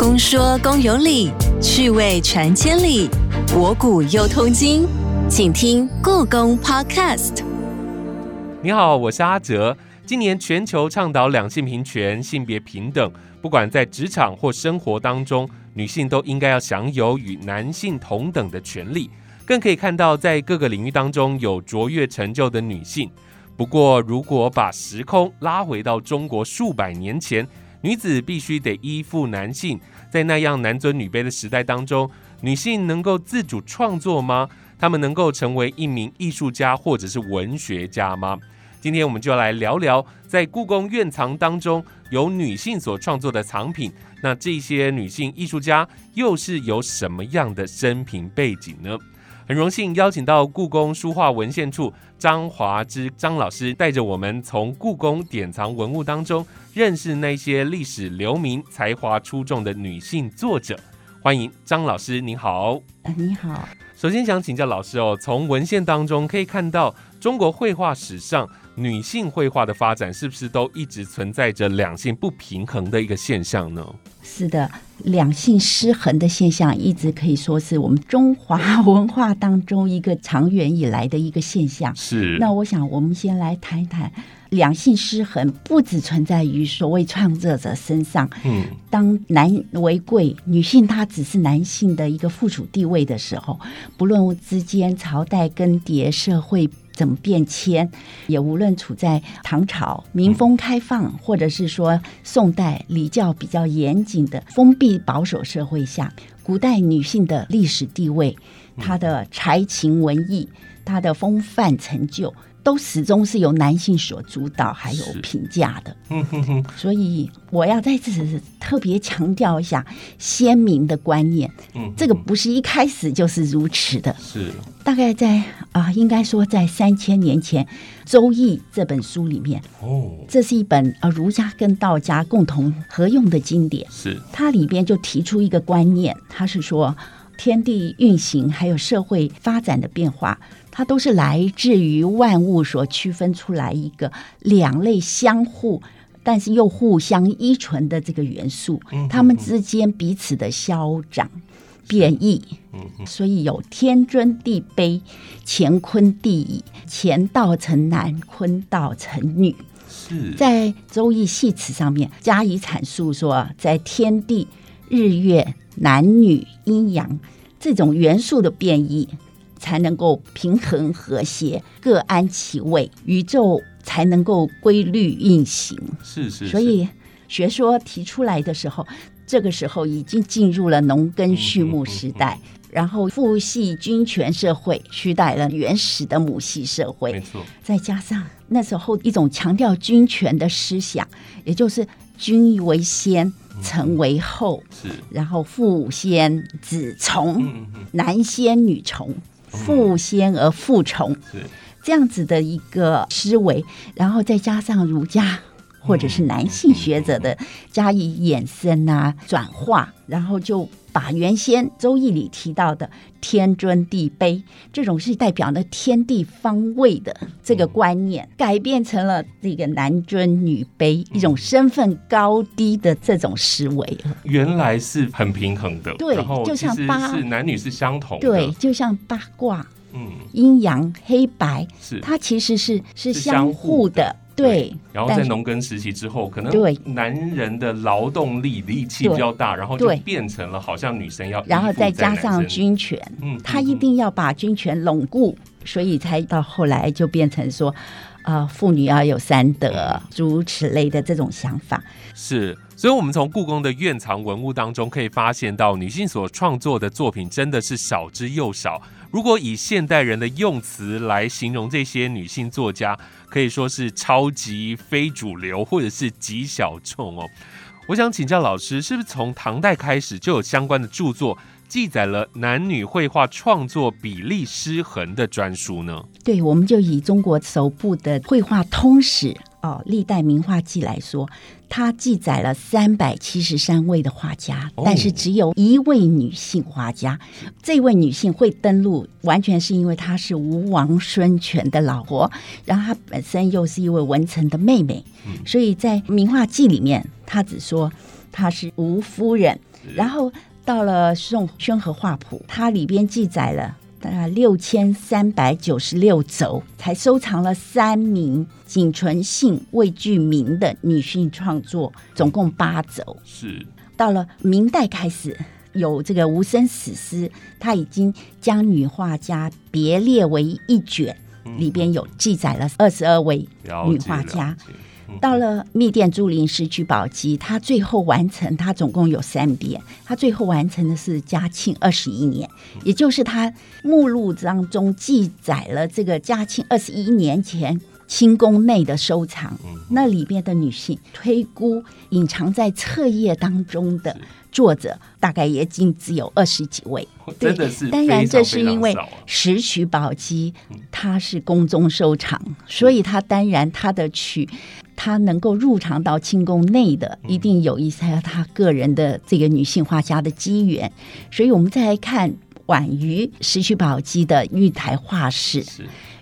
公说公有理，趣味传千里，博古又通今，请听故宫 Podcast。你好，我是阿哲。今年全球倡导两性平权、性别平等，不管在职场或生活当中，女性都应该要享有与男性同等的权利。更可以看到，在各个领域当中有卓越成就的女性。不过，如果把时空拉回到中国数百年前，女子必须得依附男性，在那样男尊女卑的时代当中，女性能够自主创作吗？她们能够成为一名艺术家或者是文学家吗？今天我们就来聊聊，在故宫院藏当中有女性所创作的藏品。那这些女性艺术家又是有什么样的生平背景呢？很荣幸邀请到故宫书画文献处张华之张老师，带着我们从故宫典藏文物当中认识那些历史留名、才华出众的女性作者。欢迎张老师，您好。你好。首先想请教老师哦，从文献当中可以看到，中国绘画史上。女性绘画的发展是不是都一直存在着两性不平衡的一个现象呢？是的，两性失衡的现象一直可以说是我们中华文化当中一个长远以来的一个现象。是。那我想，我们先来谈一谈两性失衡，不只存在于所谓创作者身上。嗯。当男为贵，女性她只是男性的一个附属地位的时候，不论之间朝代更迭，社会。怎么变迁，也无论处在唐朝民风开放，或者是说宋代礼教比较严谨的封闭保守社会下，古代女性的历史地位、她的才情文艺、她的风范成就。都始终是由男性所主导，还有评价的。嗯哼哼。所以我要在此特别强调一下鲜明的观念。嗯，这个不是一开始就是如此的。是。大概在啊，应该说在三千年前，《周易》这本书里面，哦，这是一本呃儒家跟道家共同合用的经典。是。它里边就提出一个观念，它是说天地运行还有社会发展的变化。它都是来自于万物所区分出来一个两类相互，但是又互相依存的这个元素，它们之间彼此的消长变异，所以有天尊地卑、乾坤地乙、乾道成男、坤道成女。是在周易系辞上面加以阐述，说在天地、日月、男女、阴阳这种元素的变异。才能够平衡和谐，各安其位，宇宙才能够规律运行。是是。所以学说提出来的时候，这个时候已经进入了农耕畜牧时代，然后父系君权社会取代了原始的母系社会。没错。再加上那时候一种强调君权的思想，也就是君为先，臣为后。是。然后父先子从，男先女从。父先而父从，是这样子的一个思维，然后再加上儒家或者是男性学者的加以衍生啊、转化，然后就把原先《周易》里提到的天尊地卑这种是代表的天地方位的这个观念，改变成了这个男尊女卑一种身份高低的这种思维。原来是很平衡的，对，就像八是男女是相同的，对，就像八卦，嗯，阴阳黑白是。它其实是是相互的。对，然后在农耕时期之后，可能对。男人的劳动力力气比较大，然后就变成了好像女生要，然后再加上军权，嗯，他一定要把军权巩固，所以才到后来就变成说，呃，妇女要有三德，诸如此类的这种想法。是，所以我们从故宫的院藏文物当中可以发现到，女性所创作的作品真的是少之又少。如果以现代人的用词来形容这些女性作家，可以说是超级非主流，或者是极小众哦。我想请教老师，是不是从唐代开始就有相关的著作记载了男女绘画创作比例失衡的专书呢？对，我们就以中国首部的绘画通史。哦，历代名画记来说，它记载了三百七十三位的画家，但是只有一位女性画家。这位女性会登录，完全是因为她是吴王孙权的老婆，然后她本身又是一位文臣的妹妹，所以在名画记里面，她只说她是吴夫人。然后到了宋宣和画谱，它里边记载了大概六千三百九十六轴，才收藏了三名仅存姓未具名的女性创作，总共八轴。是到了明代开始有这个无声史诗，他已经将女画家别列为一卷，里边有记载了二十二位女画家。到了密电朱林市聚宝鸡，他最后完成，他总共有三遍，他最后完成的是嘉庆二十一年，也就是他目录当中记载了这个嘉庆二十一年前清宫内的收藏，那里边的女性推估隐藏在册页当中的。作者大概也仅只有二十几位，真的是。当然，这是因为石渠宝鸡它是宫中收藏，所以它当然它的曲，它能够入藏到清宫内的，一定有一些他个人的这个女性画家的机缘。所以我们再来看晚于石渠宝鸡的玉台画室。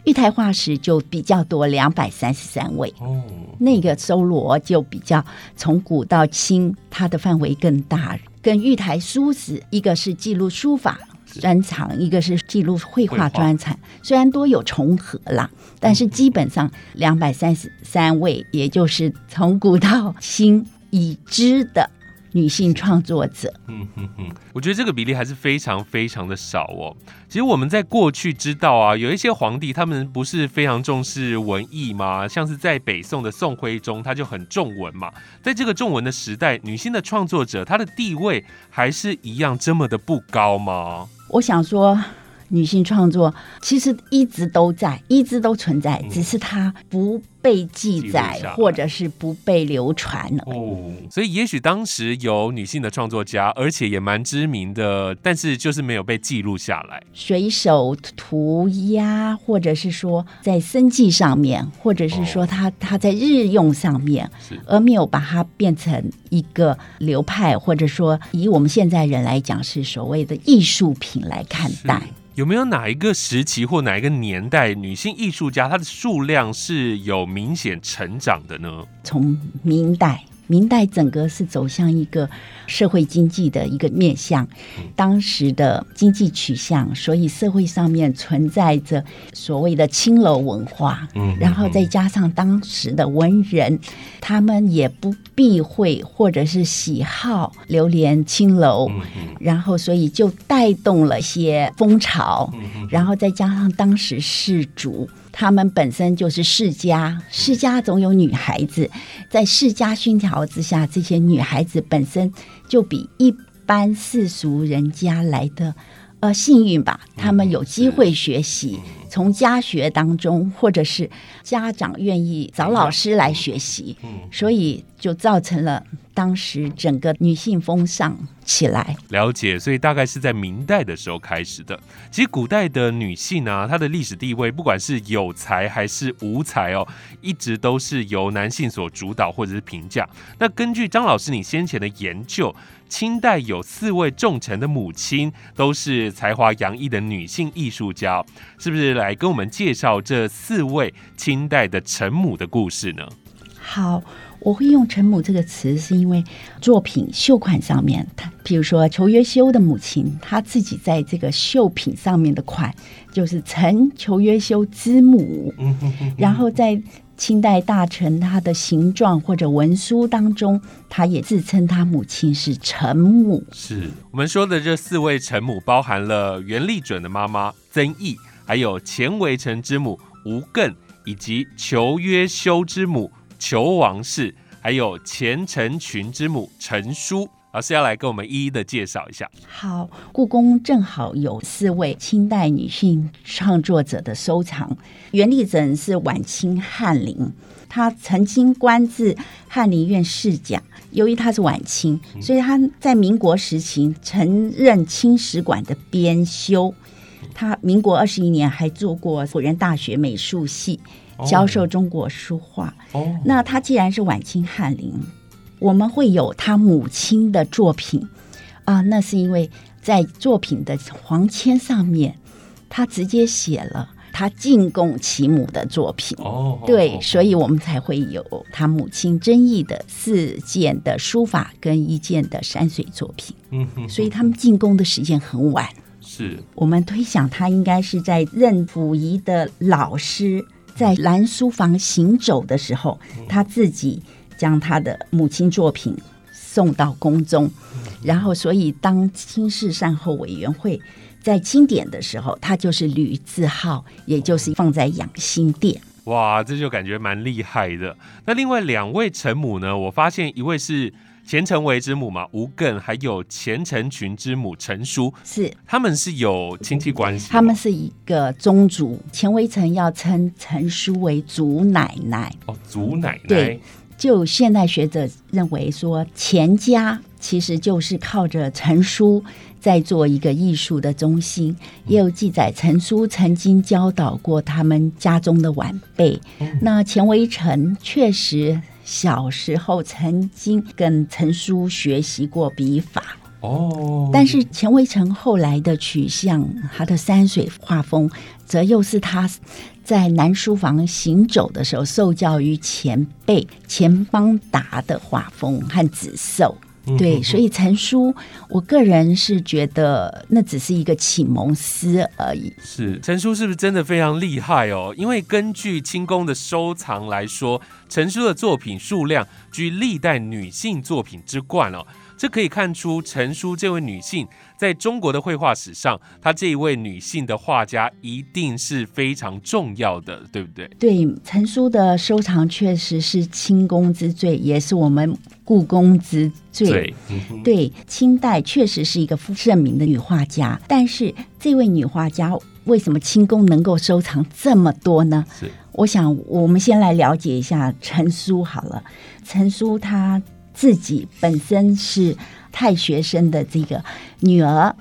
玉台化石就比较多，两百三十三位。哦，那个搜罗就比较从古到清，它的范围更大。跟玉台书史，一个是记录书法专长，一个是记录绘画专长，虽然多有重合啦，但是基本上两百三十三位，也就是从古到清已知的。女性创作者，嗯哼哼，我觉得这个比例还是非常非常的少哦。其实我们在过去知道啊，有一些皇帝他们不是非常重视文艺吗？像是在北宋的宋徽宗，他就很重文嘛。在这个重文的时代，女性的创作者她的地位还是一样这么的不高吗？我想说。女性创作其实一直都在，一直都存在，只是它不被记载，或者是不被流传了。哦，所以也许当时有女性的创作家，而且也蛮知名的，但是就是没有被记录下来。水手涂鸦，或者是说在生计上面，或者是说他他在日用上面，而没有把它变成一个流派，或者说以我们现在人来讲，是所谓的艺术品来看待。有没有哪一个时期或哪一个年代，女性艺术家她的数量是有明显成长的呢？从明代。明代整个是走向一个社会经济的一个面向，当时的经济取向，所以社会上面存在着所谓的青楼文化，嗯，然后再加上当时的文人，他们也不避讳或者是喜好流连青楼，然后所以就带动了些风潮，然后再加上当时士族。他们本身就是世家，世家总有女孩子，在世家熏陶之下，这些女孩子本身就比一般世俗人家来的呃幸运吧。他们有机会学习，从家学当中，或者是家长愿意找老师来学习，所以就造成了。当时整个女性风尚起来，了解，所以大概是在明代的时候开始的。其实古代的女性啊，她的历史地位，不管是有才还是无才哦，一直都是由男性所主导或者是评价。那根据张老师你先前的研究，清代有四位重臣的母亲都是才华洋溢的女性艺术家，是不是来跟我们介绍这四位清代的臣母的故事呢？好。我会用“陈母”这个词，是因为作品绣款上面，他比如说裘约修的母亲，她自己在这个绣品上面的款就是“陈裘约修之母”。然后在清代大臣他的形状或者文书当中，他也自称他母亲是陈母。是我们说的这四位陈母，包含了袁立准的妈妈曾毅，还有钱维成之母吴艮，以及裘约修之母。求王氏，还有钱成群之母陈叔，老师要来跟我们一一的介绍一下。好，故宫正好有四位清代女性创作者的收藏。袁立珍是晚清翰林，他曾经官至翰林院侍讲。由于他是晚清，所以他在民国时期曾任清史馆的编修。他民国二十一年还做过辅仁大学美术系。教授中国书画。哦，那他既然是晚清翰林，我们会有他母亲的作品啊。那是因为在作品的黄签上面，他直接写了他进贡其母的作品。哦，对，所以我们才会有他母亲争议的四件的书法跟一件的山水作品。嗯哼，所以他们进宫的时间很晚。是我们推想，他应该是在任溥仪的老师在蓝书房行走的时候，他自己将他的母亲作品送到宫中，然后所以当清室善后委员会在清点的时候，他就是吕字号，也就是放在养心殿。哇，这就感觉蛮厉害的。那另外两位臣母呢？我发现一位是。钱成为之母嘛，吴艮还有钱成群之母陈淑，是他们是有亲戚关系。他们是一个宗族，钱维成要称陈淑为祖奶奶。哦，祖奶奶。对，就现代学者认为说，钱家其实就是靠着陈书在做一个艺术的中心。也有记载，陈书曾经教导过他们家中的晚辈。那钱维成确实。小时候曾经跟陈书学习过笔法哦，但是钱维成后来的取向，他的山水画风，则又是他在南书房行走的时候受教于前辈钱邦达的画风和紫寿。对，所以陈叔，我个人是觉得那只是一个启蒙师而已。是陈叔是不是真的非常厉害哦？因为根据清宫的收藏来说，陈叔的作品数量居历代女性作品之冠哦。这可以看出陈叔这位女性在中国的绘画史上，她这一位女性的画家一定是非常重要的，对不对？对，陈叔的收藏确实是清宫之最，也是我们故宫之最。对，清代确实是一个盛名的女画家，但是这位女画家为什么清宫能够收藏这么多呢？是，我想我们先来了解一下陈叔好了。陈叔她。自己本身是太学生的这个女儿，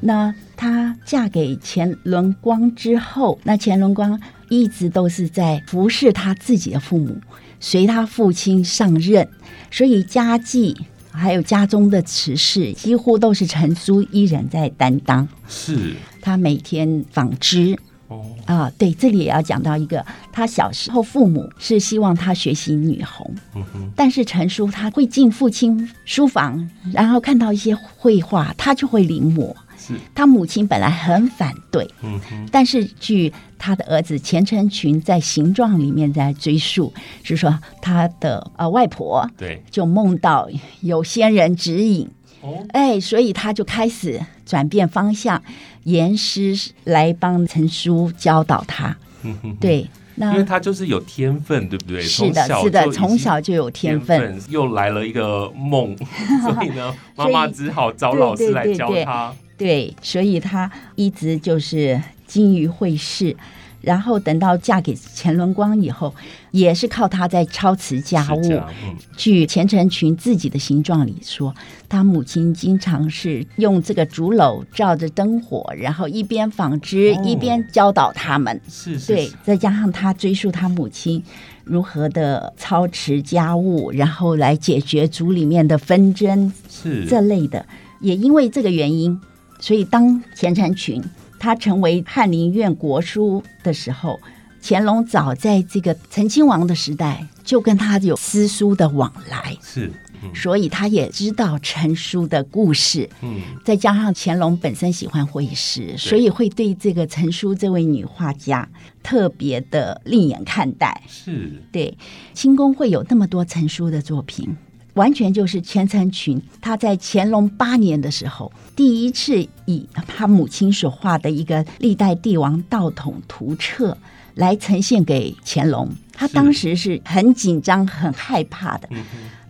那她嫁给钱伦光之后，那钱伦光一直都是在服侍他自己的父母，随他父亲上任，所以家计还有家中的持事，几乎都是陈叔一人在担当。是，他每天纺织。哦啊，对，这里也要讲到一个，他小时候父母是希望他学习女红，嗯哼，但是陈叔他会进父亲书房，然后看到一些绘画，他就会临摹。是，他母亲本来很反对，嗯哼，但是据他的儿子钱成群在形状里面在追溯，是说他的呃外婆对，就梦到有仙人指引。哎，所以他就开始转变方向，严师来帮陈叔教导他。对，那因为他就是有天分，对不对？是的，是的，从小就有天分。又来了一个梦，所以呢，妈妈只好找老师来教他。对，所以他一直就是精于会试。然后等到嫁给钱伦光以后，也是靠他在操持家务。据钱成群自己的形状里说，他母亲经常是用这个竹篓照着灯火，然后一边纺织一边教导他们。是，对，再加上他追溯他母亲如何的操持家务，然后来解决族里面的纷争，是这类的。也因为这个原因，所以当钱成群。他成为翰林院国书的时候，乾隆早在这个成亲王的时代就跟他有私书的往来，是，所以他也知道陈书的故事。嗯，再加上乾隆本身喜欢绘诗，所以会对这个陈书这位女画家特别的另眼看待。是对，清宫会有那么多陈书的作品。完全就是钱成群，他在乾隆八年的时候，第一次以他母亲所画的一个历代帝王道统图册来呈现给乾隆。他当时是很紧张、很害怕的。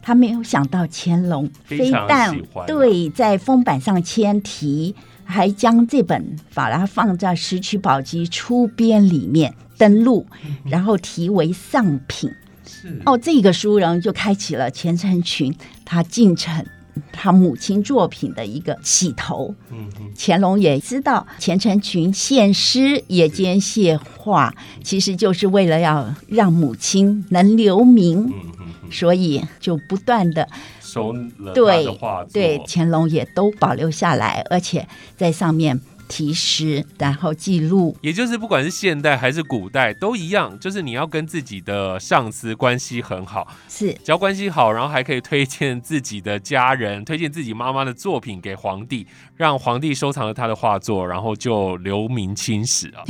他没有想到乾隆非但对在封板上签题，还将这本把它放在《石渠宝笈》出编里面登录，然后题为上品。哦，这个书人就开启了钱成群他进城他母亲作品的一个起头。嗯乾隆也知道钱成群献诗也兼献画，其实就是为了要让母亲能留名。所以就不断的收了对对，乾隆也都保留下来，而且在上面题诗，然后记录。也就是不管是现代还是古代都一样，就是你要跟自己的上司关系很好，是只要关系好，然后还可以推荐自己的家人，推荐自己妈妈的作品给皇帝，让皇帝收藏了他的画作，然后就留名青史啊。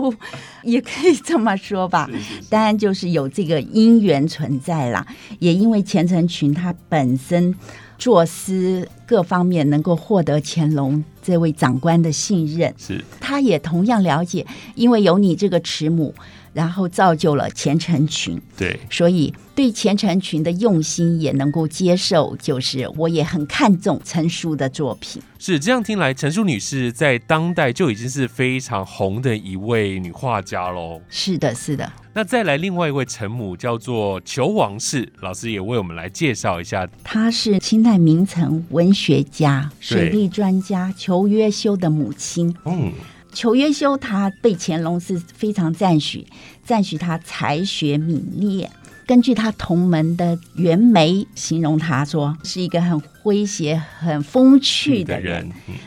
也可以这么说吧，当然就是有这个因缘存在啦。也因为钱成群他本身作诗各方面能够获得乾隆这位长官的信任，是他也同样了解，因为有你这个慈母。然后造就了钱成群，对，所以对钱成群的用心也能够接受，就是我也很看重陈叔的作品。是这样听来，陈淑女士在当代就已经是非常红的一位女画家喽。是的，是的。那再来另外一位陈母叫做裘王氏，老师也为我们来介绍一下。她是清代名臣、文学家、水利专家裘约修的母亲。嗯。裘约修他被乾隆是非常赞许，赞许他才学敏烈。根据他同门的袁枚形容他说，是一个很诙谐、很风趣的人。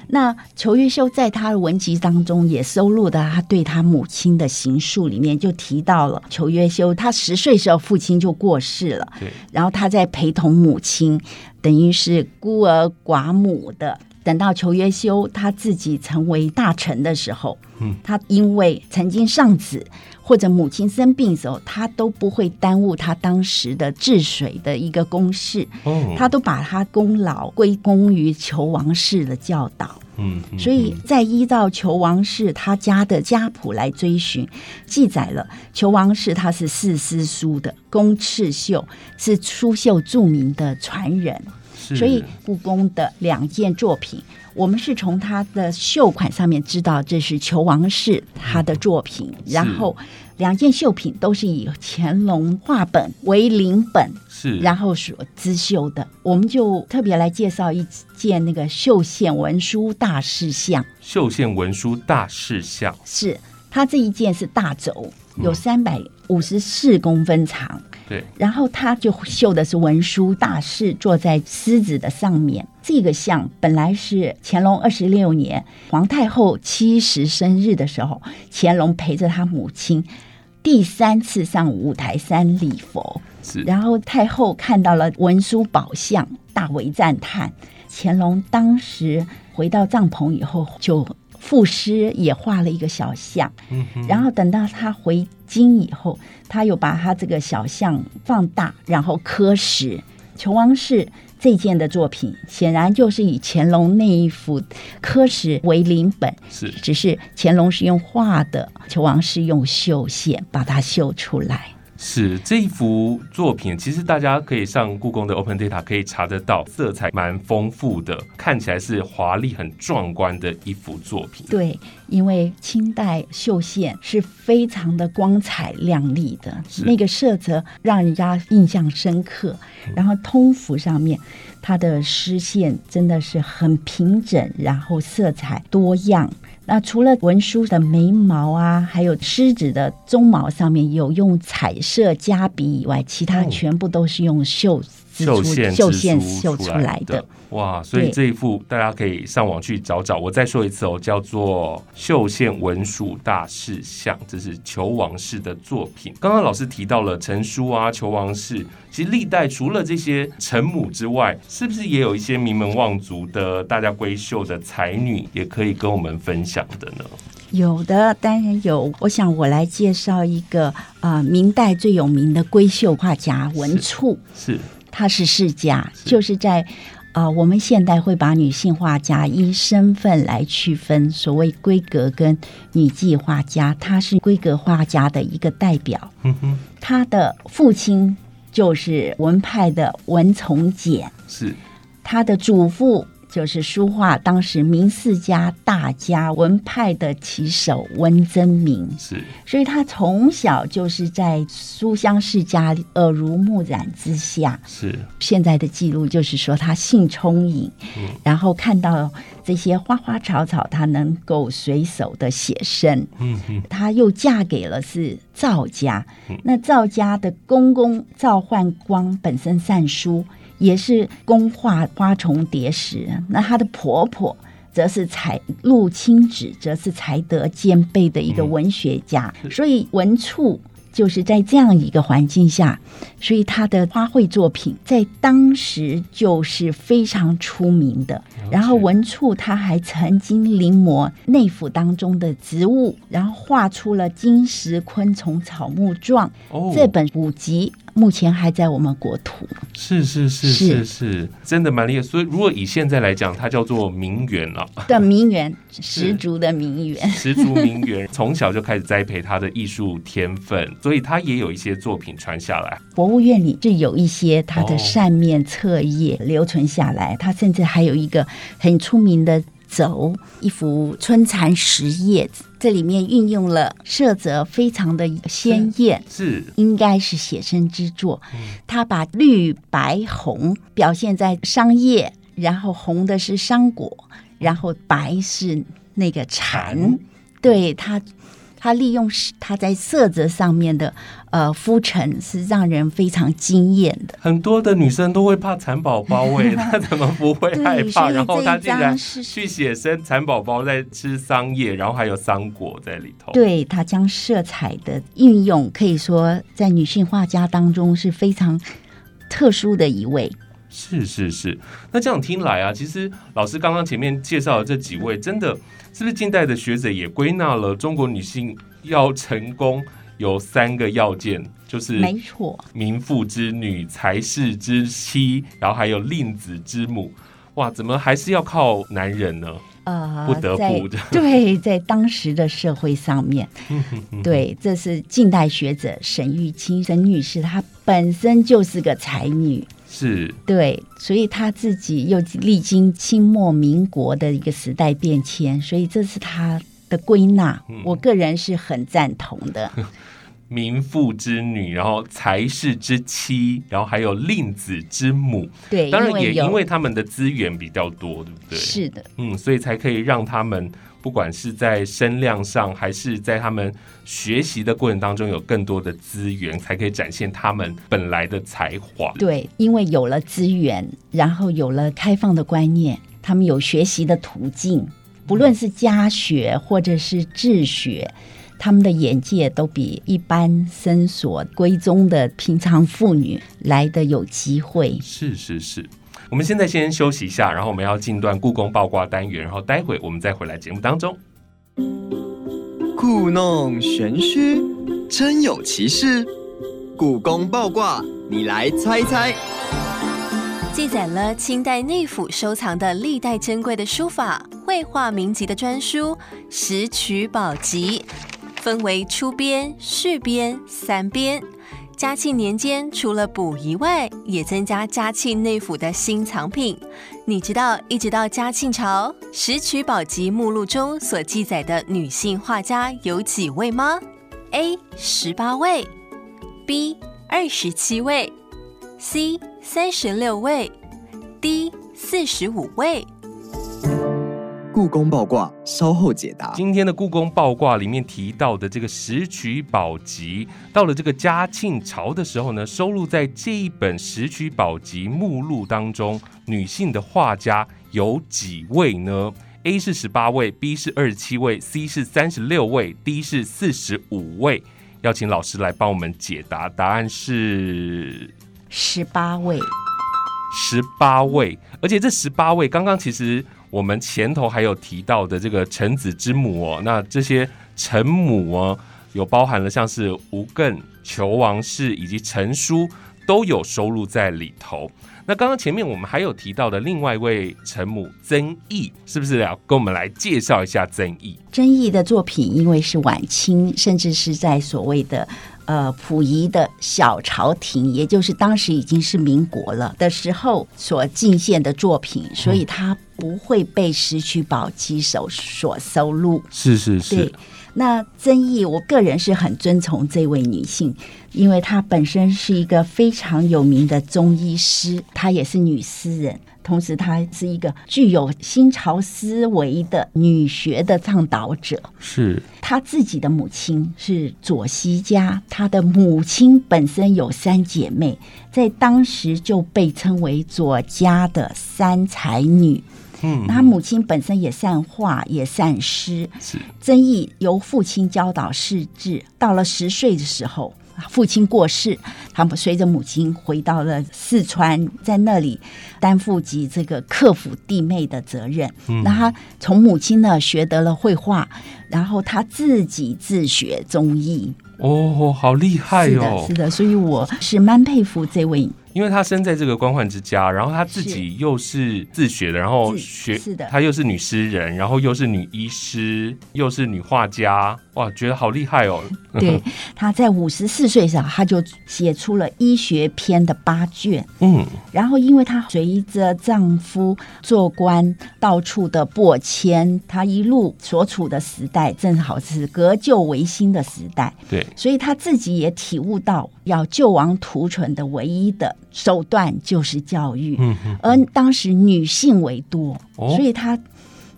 那裘约修在他的文集当中也收录的他对他母亲的行述里面就提到了裘约修，他十岁时候父亲就过世了，然后他在陪同母亲，等于是孤儿寡母的。等到裘约修他自己成为大臣的时候，嗯，他因为曾经上子或者母亲生病的时候，他都不会耽误他当时的治水的一个公事，哦，他都把他功劳归功于裘王氏的教导，嗯，所以在依照裘王氏他家的家谱来追寻，记载了裘王氏他是四师叔的公赤秀，是苏绣著名的传人。所以故宫的两件作品，我们是从它的绣款上面知道这是裘王氏他的作品，然后两件绣品都是以乾隆画本为临本，是。然后所织绣的。我们就特别来介绍一件那个绣线文书大事像。绣线文书大事像是它这一件是大轴，有三百五十四公分长。对，然后他就绣的是文殊大士，坐在狮子的上面。这个像本来是乾隆二十六年皇太后七十生日的时候，乾隆陪着他母亲第三次上五台山礼佛，是。然后太后看到了文殊宝像，大为赞叹。乾隆当时回到帐篷以后就。赋诗也画了一个小像，然后等到他回京以后，他又把他这个小像放大，然后刻石。裘王氏这件的作品，显然就是以乾隆那一幅刻石为临本，是，只是乾隆是用画的，裘王氏用绣线把它绣出来。是这一幅作品，其实大家可以上故宫的 Open Data 可以查得到，色彩蛮丰富的，看起来是华丽、很壮观的一幅作品。对，因为清代绣线是非常的光彩亮丽的，那个色泽让人家印象深刻。然后通幅上面，它的丝线真的是很平整，然后色彩多样。那除了文书的眉毛啊，还有狮子的鬃毛上面有用彩色加笔以外，其他全部都是用绣绣线绣线绣出来的。哇，所以这一幅大家可以上网去找找。我再说一次哦，叫做《绣线文书大事像》，这是裘王氏的作品。刚刚老师提到了陈叔啊，裘王氏，其实历代除了这些陈母之外，是不是也有一些名门望族的大家闺秀的才女，也可以跟我们分享的呢？有的，当然有。我想我来介绍一个啊，明代最有名的闺秀画家文处，是，她是世家，就是在。啊，我们现代会把女性画家依身份来区分，所谓闺阁跟女妓画家，她是闺阁画家的一个代表。嗯哼，她的父亲就是文派的文从简，是她的祖父。就是书画当时明四家大家文派的旗手温真明，是，所以他从小就是在书香世家耳濡目染之下，是。现在的记录就是说他性聪颖，然后看到这些花花草草，他能够随手的写生，嗯嗯，他又嫁给了是赵家，那赵家的公公赵焕光本身善书。也是工画花虫蝶石，那她的婆婆则是才陆清子，则是才德兼备的一个文学家，所以文处。就是在这样一个环境下，所以他的花卉作品在当时就是非常出名的。然后文处他还曾经临摹内府当中的植物，然后画出了金石昆虫草木状。这本古籍。目前还在我们国土，是是是是是，真的蛮厉害。所以如果以现在来讲，它叫做名媛了。的名媛，十足的名媛，十足名媛。从小就开始栽培他的艺术天分，所以他也有一些作品传下来。博物院里就有一些他的扇面册页留存下来，他甚至还有一个很出名的。走一幅春蚕十叶，这里面运用了色泽非常的鲜艳，是应该是写生之作。他把绿白红表现在桑叶，然后红的是桑果，然后白是那个蚕，对他。他利用他在色泽上面的呃敷陈，是让人非常惊艳的。很多的女生都会怕蚕宝宝，喂，她怎么不会害怕？然后她竟然去写生蚕宝宝在吃桑叶，然后还有桑果在里头。对他将色彩的运用，可以说在女性画家当中是非常特殊的一位。是是是，那这样听来啊，其实老师刚刚前面介绍的这几位，真的是不是近代的学者也归纳了中国女性要成功有三个要件，就是没错，名妇之女、才士之妻，然后还有令子之母。哇，怎么还是要靠男人呢？呃，不得不的。对，在当时的社会上面，对，这是近代学者沈玉清沈女士，她本身就是个才女。是对，所以她自己又历经清末民国的一个时代变迁，所以这是他的归纳。我个人是很赞同的。民妇之女，然后才士之妻，然后还有令子之母。对，当然也因为他们的资源比较多，对不对？是的，嗯，所以才可以让他们。不管是在声量上，还是在他们学习的过程当中，有更多的资源，才可以展现他们本来的才华。对，因为有了资源，然后有了开放的观念，他们有学习的途径，不论是家学或者是治学，他们的眼界都比一般深所闺中的平常妇女来的有机会。是是是。我们现在先休息一下，然后我们要进段故宫爆卦单元，然后待会我们再回来节目当中。故弄玄虚，真有其事。故宫爆卦，你来猜猜。记载了清代内府收藏的历代珍贵的书法、绘画名籍的专书《石渠宝集》，分为初编、续编三编。嘉庆年间，除了补遗外，也增加嘉庆内府的新藏品。你知道，一直到嘉庆朝，《石渠宝集》目录中所记载的女性画家有几位吗？A. 十八位，B. 二十七位，C. 三十六位，D. 四十五位。故宫爆卦，稍后解答。今天的故宫爆卦里面提到的这个《石渠宝集》，到了这个嘉庆朝的时候呢，收录在这一本《石渠宝集》目录当中，女性的画家有几位呢？A 是十八位，B 是二十七位，C 是三十六位，D 是四十五位。要请老师来帮我们解答，答案是十八位。十八位，而且这十八位刚刚其实。我们前头还有提到的这个臣子之母哦，那这些臣母哦，有包含了像是吴更、裘王氏以及陈叔，都有收录在里头。那刚刚前面我们还有提到的另外一位臣母曾毅，是不是要跟我们来介绍一下曾毅？曾毅的作品，因为是晚清，甚至是在所谓的。呃，溥仪的小朝廷，也就是当时已经是民国了的时候所进献的作品，所以他不会被《石渠宝鸡》手所收录。是是是。那曾毅，我个人是很尊崇这位女性，因为她本身是一个非常有名的中医师，她也是女诗人。同时，她是一个具有新潮思维的女学的倡导者。是她自己的母亲是左西家，她的母亲本身有三姐妹，在当时就被称为左家的三才女。嗯，他母亲本身也善画，也善诗。是，曾毅由父亲教导识字，到了十岁的时候。父亲过世，他们随着母亲回到了四川，在那里担负起这个克服弟妹的责任。那他从母亲那学得了绘画，然后他自己自学中医。哦，好厉害哦！是的，是的，所以我是蛮佩服这位。因为她生在这个官宦之家，然后她自己又是自学的，然后学，是的，她又是女诗人，然后又是女医师，又是女画家，哇，觉得好厉害哦。对，她在五十四岁上，她就写出了医学篇的八卷。嗯，然后因为她随着丈夫做官，到处的拨迁，她一路所处的时代正好是革旧维新的时代。对，所以她自己也体悟到，要救亡图存的唯一的。手段就是教育，嗯而当时女性为多，所以他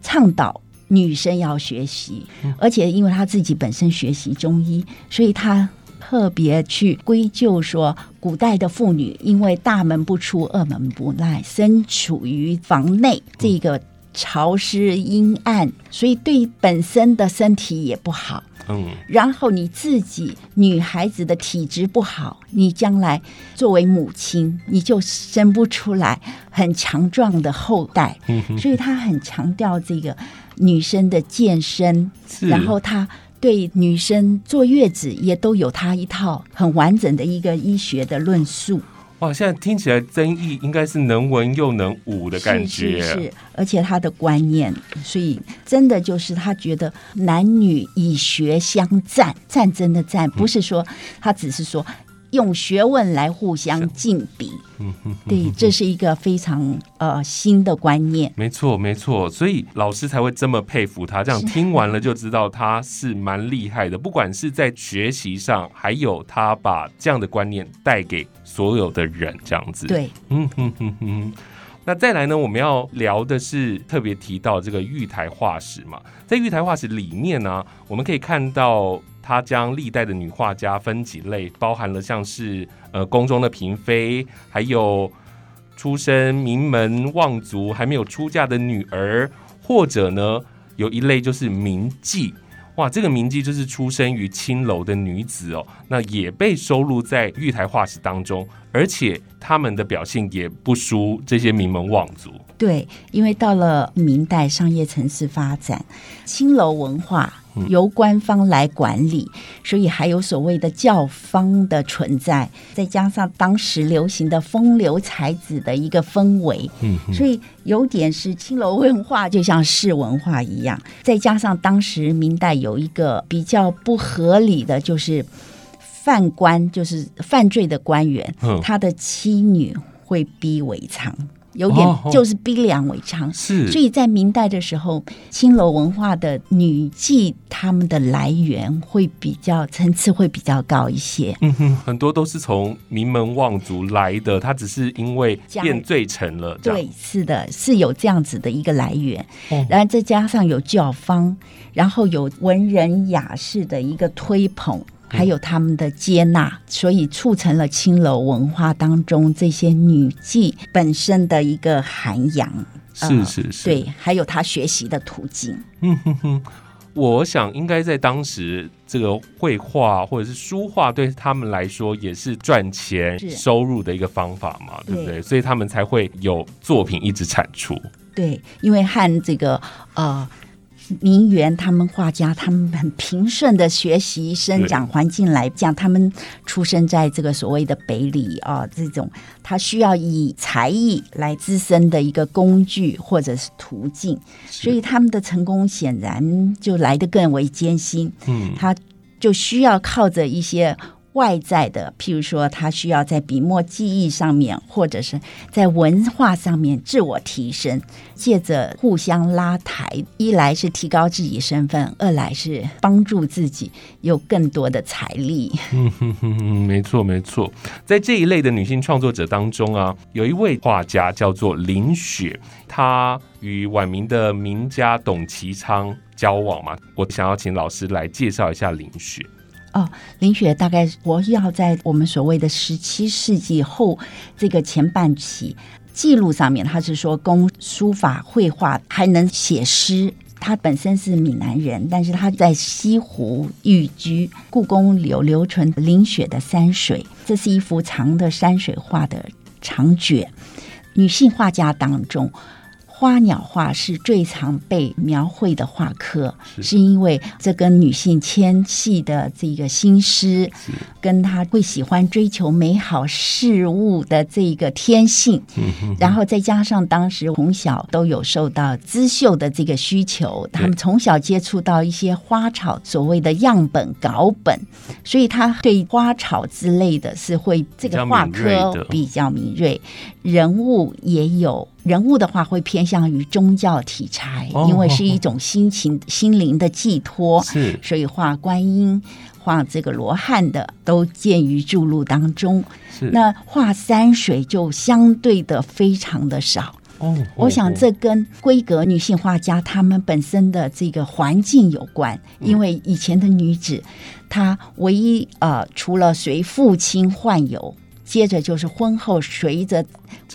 倡导女生要学习，而且因为他自己本身学习中医，所以他特别去归咎说，古代的妇女因为大门不出，二门不迈，身处于房内，这个潮湿阴暗，所以对本身的身体也不好。嗯，然后你自己女孩子的体质不好，你将来作为母亲，你就生不出来很强壮的后代。嗯，所以他很强调这个女生的健身，然后他对女生坐月子也都有他一套很完整的一个医学的论述。哇，现在听起来曾毅应该是能文又能武的感觉，是是，而且他的观念，所以真的就是他觉得男女以学相战，战争的战，不是说他只是说。用学问来互相竞比，嗯哼，对，这是一个非常呃新的观念。没错，没错，所以老师才会这么佩服他。这样听完了就知道他是蛮厉害的，不管是在学习上，还有他把这样的观念带给所有的人，这样子。对，嗯哼哼哼。那再来呢，我们要聊的是特别提到这个玉台化石嘛，在玉台化石里面呢，我们可以看到。他将历代的女画家分几类，包含了像是呃宫中的嫔妃，还有出身名门望族还没有出嫁的女儿，或者呢有一类就是名妓。哇，这个名妓就是出生于青楼的女子哦，那也被收录在玉台画史当中，而且他们的表现也不输这些名门望族。对，因为到了明代商业城市发展，青楼文化。由官方来管理，所以还有所谓的教坊的存在，再加上当时流行的风流才子的一个氛围，嗯，所以有点是青楼文化就像市文化一样。再加上当时明代有一个比较不合理的，就是犯官，就是犯罪的官员，他的妻女会逼为娼。有点就是逼良为娼，是，所以在明代的时候，青楼文化的女妓，她们的来源会比较层次会比较高一些。嗯哼，很多都是从名门望族来的，她只是因为变罪成了。对，是的，是有这样子的一个来源。然后再加上有教坊，然后有文人雅士的一个推捧。还有他们的接纳，所以促成了青楼文化当中这些女妓本身的一个涵养。是是是，对，还有她学习的途径。嗯哼哼，我想应该在当时，这个绘画或者是书画对他们来说也是赚钱收入的一个方法嘛，对不对？所以他们才会有作品一直产出。对，因为和这个呃。名媛，他们画家，他们很平顺的学习生长环境来讲，他们出生在这个所谓的北里啊，这种他需要以才艺来滋生的一个工具或者是途径，所以他们的成功显然就来得更为艰辛。嗯，他就需要靠着一些。外在的，譬如说，他需要在笔墨技艺上面，或者是在文化上面自我提升，借着互相拉抬，一来是提高自己身份，二来是帮助自己有更多的财力。嗯哼哼，没错没错，在这一类的女性创作者当中啊，有一位画家叫做林雪，她与晚明的名家董其昌交往嘛，我想要请老师来介绍一下林雪。哦，林雪大概我要在我们所谓的十七世纪后这个前半期，记录上面，他是说工书法、绘画，还能写诗。他本身是闽南人，但是他在西湖寓居。故宫有留存林雪的山水，这是一幅长的山水画的长卷。女性画家当中。花鸟画是最常被描绘的画科，是。因为这跟女性纤细的这个心思，跟她会喜欢追求美好事物的这个天性，然后再加上当时从小都有受到织绣的这个需求，他们从小接触到一些花草所谓的样本稿本，所以他对花草之类的是会这个画科比较敏锐，人物也有。人物的话会偏向于宗教题材，因为是一种心情、心灵的寄托，是，所以画观音、画这个罗汉的都见于著录当中。是，那画山水就相对的非常的少。哦，我想这跟规格女性画家她们本身的这个环境有关，因为以前的女子，她唯一呃，除了随父亲宦游。接着就是婚后随着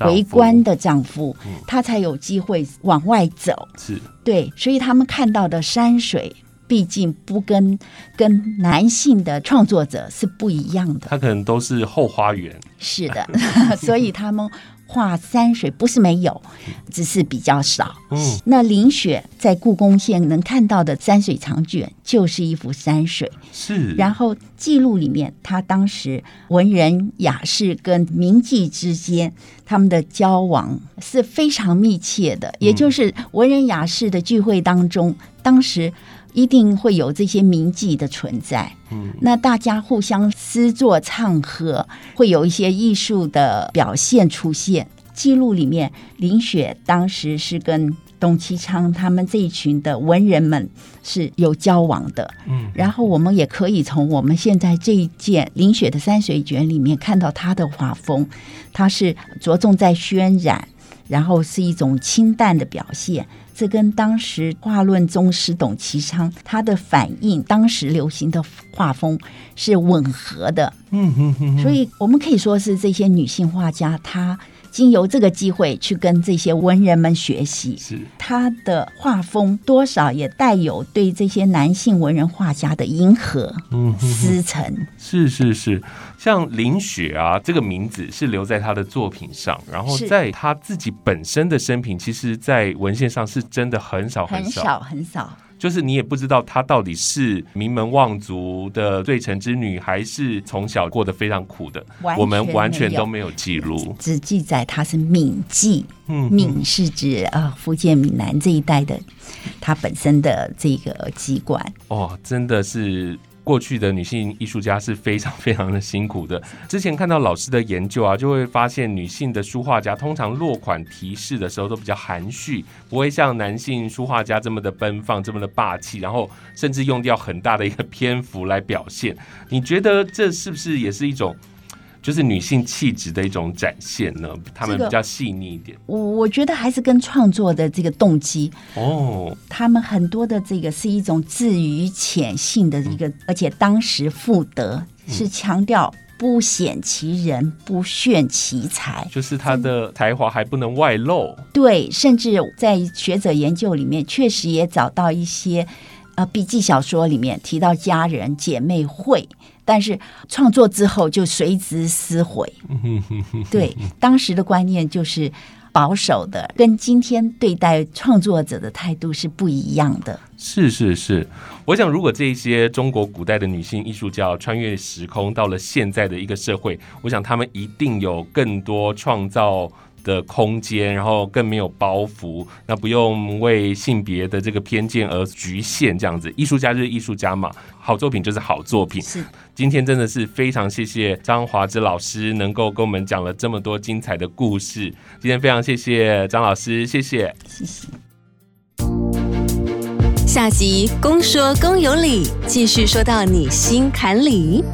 为官的丈夫，他才有机会往外走。是对，所以他们看到的山水，毕竟不跟跟男性的创作者是不一样的。他可能都是后花园。是的，所以他们。画山水不是没有，只是比较少。嗯，那林雪在故宫现能看到的山水长卷，就是一幅山水。是，然后记录里面，他当时文人雅士跟名妓之间，他们的交往是非常密切的。也就是文人雅士的聚会当中，当时。一定会有这些名妓的存在，嗯，那大家互相诗作唱和，会有一些艺术的表现出现。记录里面，林雪当时是跟董其昌他们这一群的文人们是有交往的，嗯，然后我们也可以从我们现在这一件林雪的山水卷里面看到他的画风，他是着重在渲染，然后是一种清淡的表现。这跟当时画论宗师董其昌他的反应，当时流行的画风是吻合的。嗯嗯嗯，所以我们可以说是这些女性画家，她经由这个机会去跟这些文人们学习，是他的画风多少也带有对这些男性文人画家的迎合。嗯，思成是是是。像林雪啊，这个名字是留在他的作品上，然后在他自己本身的生平，其实，在文献上是真的很少很少很少。就是你也不知道她到底是名门望族的罪臣之女，还是从小过得非常苦的，我们完全都没有记录，只记载她是闽妓。嗯，闽是指啊福建闽南这一带的，她本身的这个籍贯。哦，真的是。过去的女性艺术家是非常非常的辛苦的。之前看到老师的研究啊，就会发现女性的书画家通常落款提示的时候都比较含蓄，不会像男性书画家这么的奔放、这么的霸气，然后甚至用掉很大的一个篇幅来表现。你觉得这是不是也是一种？就是女性气质的一种展现呢，她们比较细腻一点。我我觉得还是跟创作的这个动机哦，他们很多的这个是一种至于浅性的一个，而且当时妇德是强调不显其人，不炫其才，就是他的才华还不能外露。对，甚至在学者研究里面，确实也找到一些呃笔记小说里面提到家人姐妹会。但是创作之后就随之撕毁。对，当时的观念就是保守的，跟今天对待创作者的态度是不一样的。是是是，我想如果这些中国古代的女性艺术家穿越时空到了现在的一个社会，我想她们一定有更多创造。的空间，然后更没有包袱，那不用为性别的这个偏见而局限，这样子。艺术家就是艺术家嘛，好作品就是好作品。是，今天真的是非常谢谢张华之老师能够跟我们讲了这么多精彩的故事。今天非常谢谢张老师，谢谢，谢谢。下集公说公有理，继续说到你心坎里。